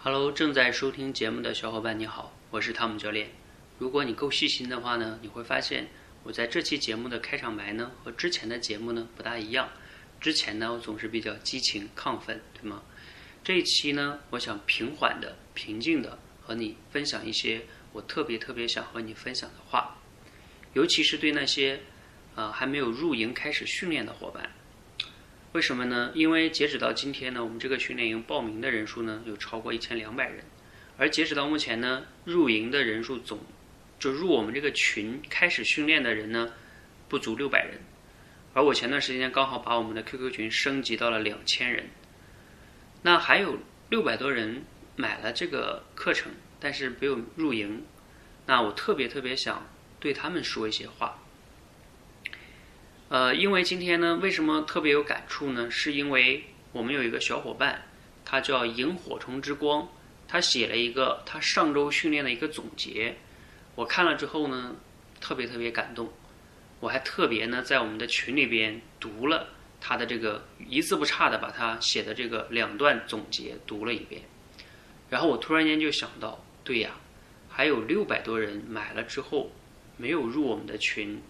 Hello，正在收听节目的小伙伴你好，我是汤姆教练。如果你够细心的话呢，你会发现我在这期节目的开场白呢和之前的节目呢不大一样。之前呢我总是比较激情亢奋，对吗？这一期呢，我想平缓的、平静的和你分享一些我特别特别想和你分享的话，尤其是对那些呃还没有入营开始训练的伙伴。为什么呢？因为截止到今天呢，我们这个训练营报名的人数呢有超过一千两百人，而截止到目前呢，入营的人数总就入我们这个群开始训练的人呢不足六百人，而我前段时间刚好把我们的 QQ 群升级到了两千人，那还有六百多人买了这个课程，但是没有入营，那我特别特别想对他们说一些话。呃，因为今天呢，为什么特别有感触呢？是因为我们有一个小伙伴，他叫萤火虫之光，他写了一个他上周训练的一个总结，我看了之后呢，特别特别感动，我还特别呢在我们的群里边读了他的这个一字不差的把他写的这个两段总结读了一遍，然后我突然间就想到，对呀，还有六百多人买了之后没有入我们的群。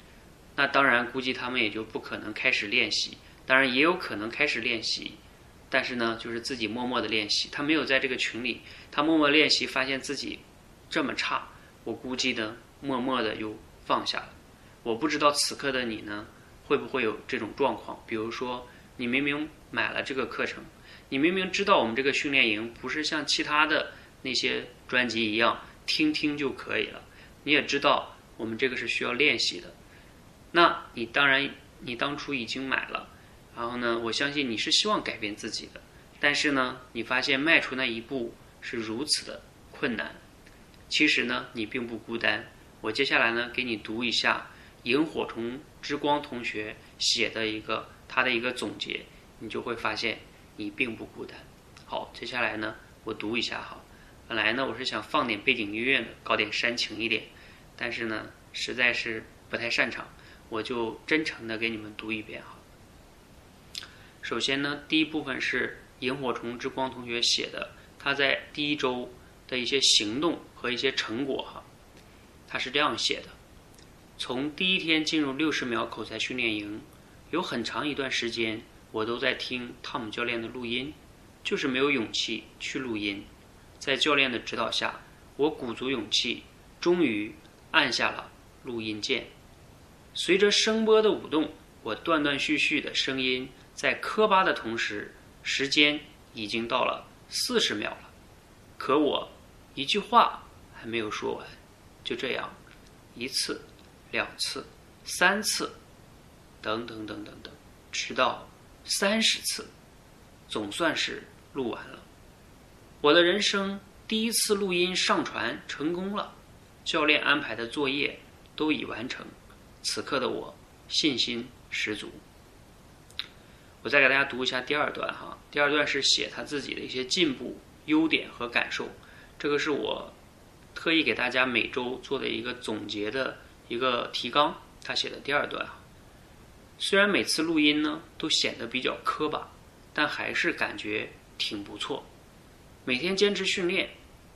那当然，估计他们也就不可能开始练习。当然，也有可能开始练习，但是呢，就是自己默默的练习。他没有在这个群里，他默默练习，发现自己这么差，我估计呢，默默的又放下了。我不知道此刻的你呢，会不会有这种状况？比如说，你明明买了这个课程，你明明知道我们这个训练营不是像其他的那些专辑一样听听就可以了，你也知道我们这个是需要练习的。那你当然，你当初已经买了，然后呢，我相信你是希望改变自己的，但是呢，你发现迈出那一步是如此的困难。其实呢，你并不孤单。我接下来呢，给你读一下萤火虫之光同学写的一个他的一个总结，你就会发现你并不孤单。好，接下来呢，我读一下哈。本来呢，我是想放点背景音乐的，搞点煽情一点，但是呢，实在是不太擅长。我就真诚的给你们读一遍哈。首先呢，第一部分是萤火虫之光同学写的，他在第一周的一些行动和一些成果哈。他是这样写的：从第一天进入六十秒口才训练营，有很长一段时间我都在听汤姆教练的录音，就是没有勇气去录音。在教练的指导下，我鼓足勇气，终于按下了录音键。随着声波的舞动，我断断续续的声音在磕巴的同时，时间已经到了四十秒了。可我一句话还没有说完，就这样，一次、两次、三次，等等等等等，直到三十次，总算是录完了。我的人生第一次录音上传成功了，教练安排的作业都已完成。此刻的我信心十足。我再给大家读一下第二段哈，第二段是写他自己的一些进步、优点和感受。这个是我特意给大家每周做的一个总结的一个提纲。他写的第二段哈，虽然每次录音呢都显得比较磕巴，但还是感觉挺不错。每天坚持训练，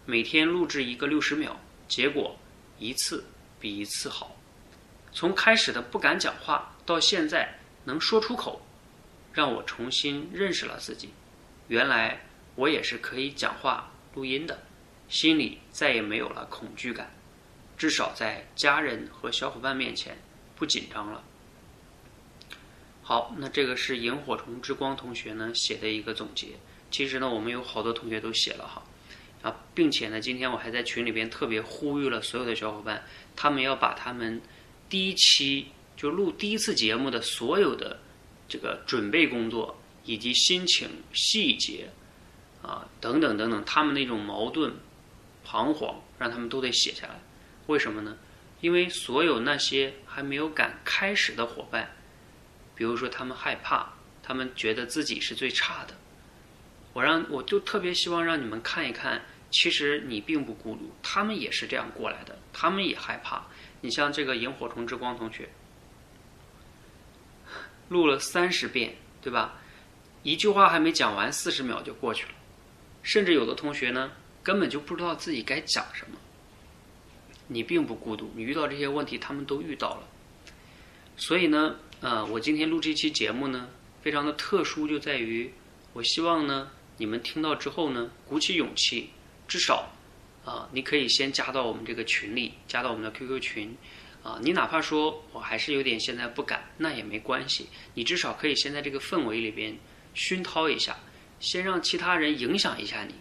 每天录制一个六十秒，结果一次比一次好。从开始的不敢讲话，到现在能说出口，让我重新认识了自己。原来我也是可以讲话录音的，心里再也没有了恐惧感，至少在家人和小伙伴面前不紧张了。好，那这个是萤火虫之光同学呢写的一个总结。其实呢，我们有好多同学都写了哈，啊，并且呢，今天我还在群里边特别呼吁了所有的小伙伴，他们要把他们。第一期就录第一次节目的所有的这个准备工作以及心情细节啊等等等等，他们那种矛盾、彷徨，让他们都得写下来。为什么呢？因为所有那些还没有敢开始的伙伴，比如说他们害怕，他们觉得自己是最差的，我让我就特别希望让你们看一看，其实你并不孤独，他们也是这样过来的，他们也害怕。你像这个萤火虫之光同学，录了三十遍，对吧？一句话还没讲完，四十秒就过去了。甚至有的同学呢，根本就不知道自己该讲什么。你并不孤独，你遇到这些问题，他们都遇到了。所以呢，呃，我今天录这期节目呢，非常的特殊，就在于我希望呢，你们听到之后呢，鼓起勇气，至少啊，你可以先加到我们这个群里，加到我们的 QQ 群。啊，你哪怕说我还是有点现在不敢，那也没关系，你至少可以先在这个氛围里边熏陶一下，先让其他人影响一下你。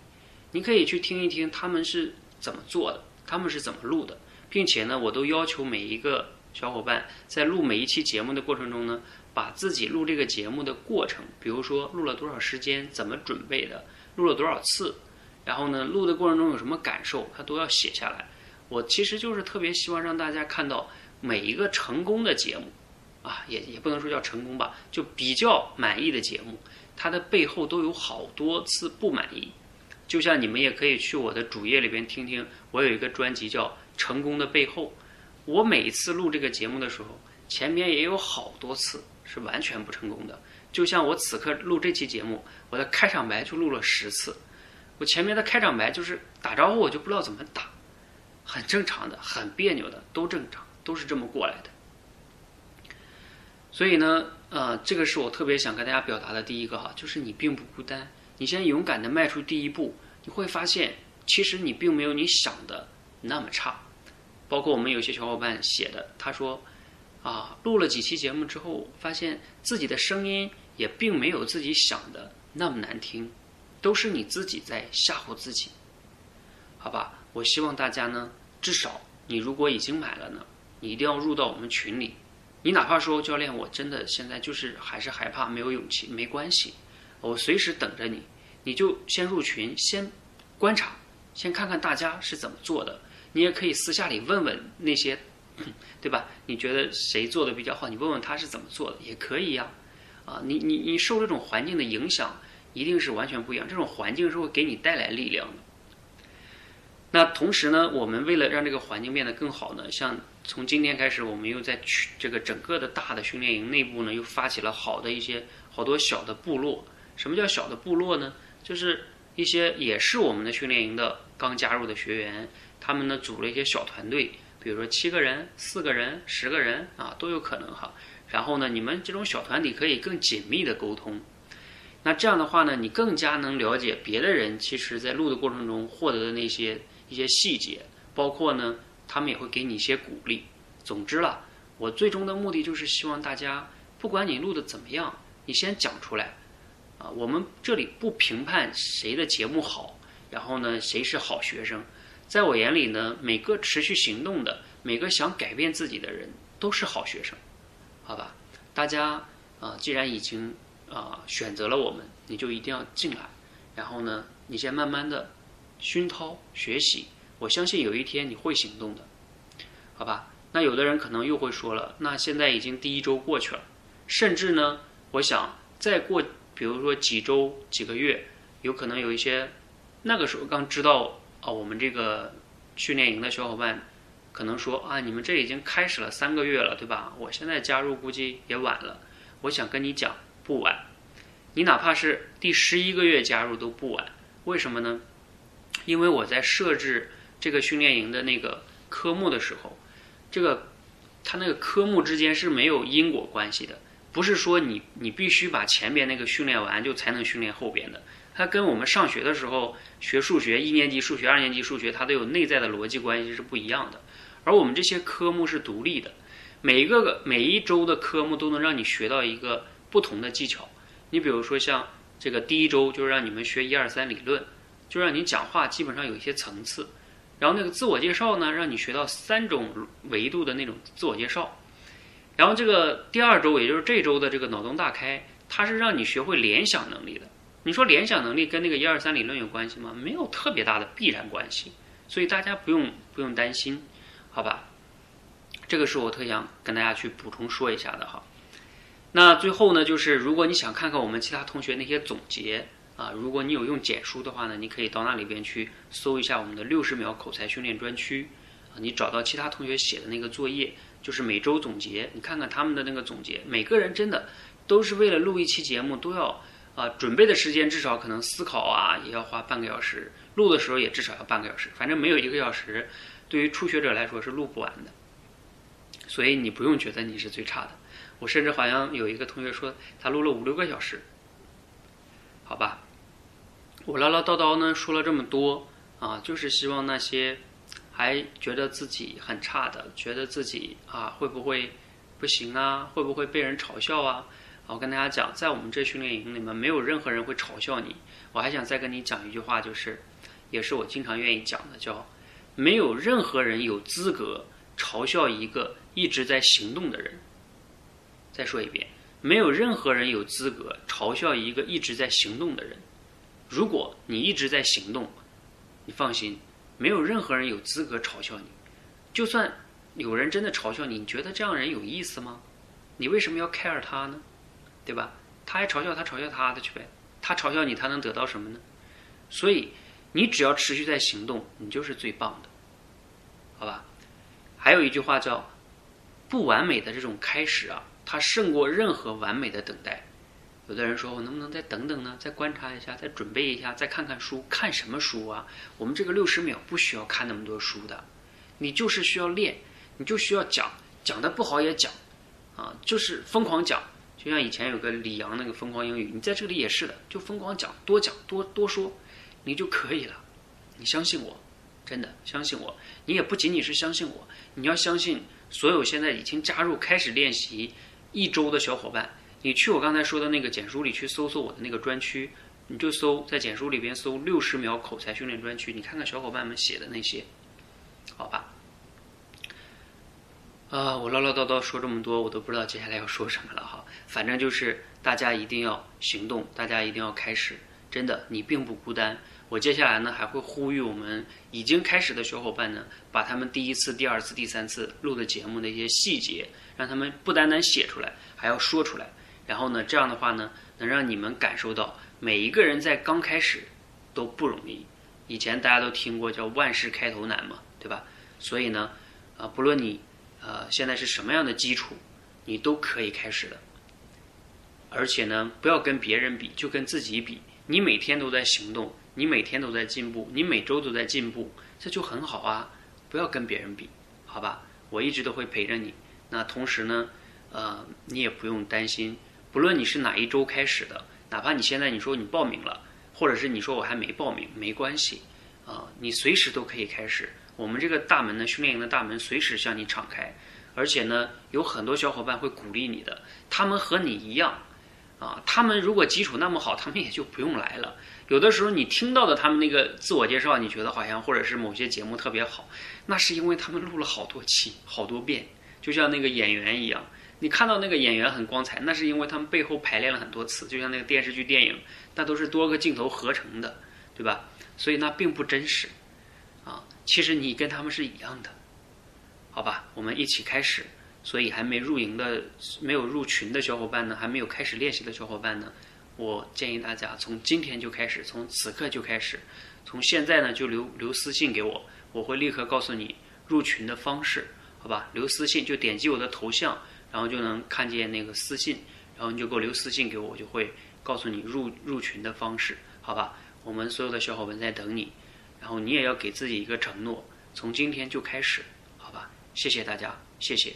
你可以去听一听他们是怎么做的，他们是怎么录的，并且呢，我都要求每一个小伙伴在录每一期节目的过程中呢，把自己录这个节目的过程，比如说录了多少时间，怎么准备的，录了多少次，然后呢，录的过程中有什么感受，他都要写下来。我其实就是特别希望让大家看到每一个成功的节目，啊，也也不能说叫成功吧，就比较满意的节目，它的背后都有好多次不满意。就像你们也可以去我的主页里边听听，我有一个专辑叫《成功的背后》，我每一次录这个节目的时候，前面也有好多次是完全不成功的。就像我此刻录这期节目，我的开场白就录了十次，我前面的开场白就是打招呼，我就不知道怎么打。很正常的，很别扭的，都正常，都是这么过来的。所以呢，呃，这个是我特别想跟大家表达的第一个哈，就是你并不孤单。你先勇敢的迈出第一步，你会发现，其实你并没有你想的那么差。包括我们有些小伙伴写的，他说，啊，录了几期节目之后，发现自己的声音也并没有自己想的那么难听，都是你自己在吓唬自己，好吧？我希望大家呢，至少你如果已经买了呢，你一定要入到我们群里。你哪怕说教练，我真的现在就是还是害怕，没有勇气，没关系，我随时等着你。你就先入群，先观察，先看看大家是怎么做的。你也可以私下里问问那些，对吧？你觉得谁做的比较好？你问问他是怎么做的，也可以呀。啊，你你你受这种环境的影响，一定是完全不一样。这种环境是会给你带来力量的。那同时呢，我们为了让这个环境变得更好呢，像从今天开始，我们又在去这个整个的大的训练营内部呢，又发起了好的一些好多小的部落。什么叫小的部落呢？就是一些也是我们的训练营的刚加入的学员，他们呢组了一些小团队，比如说七个人、四个人、十个人啊都有可能哈。然后呢，你们这种小团体可以更紧密的沟通。那这样的话呢，你更加能了解别的人，其实在录的过程中获得的那些。一些细节，包括呢，他们也会给你一些鼓励。总之了，我最终的目的就是希望大家，不管你录的怎么样，你先讲出来。啊，我们这里不评判谁的节目好，然后呢，谁是好学生。在我眼里呢，每个持续行动的，每个想改变自己的人，都是好学生。好吧，大家啊，既然已经啊选择了我们，你就一定要进来。然后呢，你先慢慢的。熏陶学习，我相信有一天你会行动的，好吧？那有的人可能又会说了，那现在已经第一周过去了，甚至呢，我想再过，比如说几周、几个月，有可能有一些那个时候刚知道啊，我们这个训练营的小伙伴，可能说啊，你们这已经开始了三个月了，对吧？我现在加入估计也晚了。我想跟你讲，不晚，你哪怕是第十一个月加入都不晚。为什么呢？因为我在设置这个训练营的那个科目的时候，这个它那个科目之间是没有因果关系的，不是说你你必须把前边那个训练完就才能训练后边的。它跟我们上学的时候学数学，一年级数学、二年级数学，它都有内在的逻辑关系是不一样的。而我们这些科目是独立的，每一个每一周的科目都能让你学到一个不同的技巧。你比如说像这个第一周就是让你们学一二三理论。就让你讲话基本上有一些层次，然后那个自我介绍呢，让你学到三种维度的那种自我介绍，然后这个第二周，也就是这周的这个脑洞大开，它是让你学会联想能力的。你说联想能力跟那个一二三理论有关系吗？没有特别大的必然关系，所以大家不用不用担心，好吧？这个是我特想跟大家去补充说一下的哈。那最后呢，就是如果你想看看我们其他同学那些总结。啊，如果你有用简书的话呢，你可以到那里边去搜一下我们的六十秒口才训练专区，啊，你找到其他同学写的那个作业，就是每周总结，你看看他们的那个总结，每个人真的都是为了录一期节目，都要啊，准备的时间至少可能思考啊也要花半个小时，录的时候也至少要半个小时，反正没有一个小时，对于初学者来说是录不完的。所以你不用觉得你是最差的。我甚至好像有一个同学说他录了五六个小时，好吧。我唠唠叨叨呢说了这么多啊，就是希望那些还觉得自己很差的，觉得自己啊会不会不行啊，会不会被人嘲笑啊？我跟大家讲，在我们这训练营里面，没有任何人会嘲笑你。我还想再跟你讲一句话，就是，也是我经常愿意讲的，叫没有任何人有资格嘲笑一个一直在行动的人。再说一遍，没有任何人有资格嘲笑一个一直在行动的人。如果你一直在行动，你放心，没有任何人有资格嘲笑你。就算有人真的嘲笑你，你觉得这样人有意思吗？你为什么要 care 他呢？对吧？他还嘲笑他，嘲笑他的去呗。他嘲笑你，他能得到什么呢？所以，你只要持续在行动，你就是最棒的，好吧？还有一句话叫“不完美的这种开始啊，它胜过任何完美的等待”。有的人说：“我能不能再等等呢？再观察一下，再准备一下，再看看书。看什么书啊？我们这个六十秒不需要看那么多书的，你就是需要练，你就需要讲，讲的不好也讲，啊，就是疯狂讲。就像以前有个李阳那个疯狂英语，你在这里也是的，就疯狂讲，多讲，多多说，你就可以了。你相信我，真的相信我。你也不仅仅是相信我，你要相信所有现在已经加入开始练习一周的小伙伴。”你去我刚才说的那个简书里去搜搜我的那个专区，你就搜在简书里边搜六十秒口才训练专区，你看看小伙伴们写的那些，好吧？啊，我唠唠叨叨说这么多，我都不知道接下来要说什么了哈。反正就是大家一定要行动，大家一定要开始，真的，你并不孤单。我接下来呢还会呼吁我们已经开始的小伙伴呢，把他们第一次、第二次、第三次录的节目的一些细节，让他们不单单写出来，还要说出来。然后呢，这样的话呢，能让你们感受到每一个人在刚开始都不容易。以前大家都听过叫“万事开头难”嘛，对吧？所以呢，啊，不论你呃现在是什么样的基础，你都可以开始的。而且呢，不要跟别人比，就跟自己比。你每天都在行动，你每天都在进步，你每周都在进步，这就很好啊！不要跟别人比，好吧？我一直都会陪着你。那同时呢，呃，你也不用担心。不论你是哪一周开始的，哪怕你现在你说你报名了，或者是你说我还没报名，没关系，啊，你随时都可以开始。我们这个大门呢，训练营的大门随时向你敞开，而且呢，有很多小伙伴会鼓励你的，他们和你一样，啊，他们如果基础那么好，他们也就不用来了。有的时候你听到的他们那个自我介绍，你觉得好像或者是某些节目特别好，那是因为他们录了好多期、好多遍，就像那个演员一样。你看到那个演员很光彩，那是因为他们背后排练了很多次，就像那个电视剧、电影，那都是多个镜头合成的，对吧？所以那并不真实，啊，其实你跟他们是一样的，好吧？我们一起开始。所以还没入营的、没有入群的小伙伴呢，还没有开始练习的小伙伴呢，我建议大家从今天就开始，从此刻就开始，从现在呢就留留私信给我，我会立刻告诉你入群的方式，好吧？留私信就点击我的头像。然后就能看见那个私信，然后你就给我留私信给我，我就会告诉你入入群的方式，好吧？我们所有的小伙伴在等你，然后你也要给自己一个承诺，从今天就开始，好吧？谢谢大家，谢谢。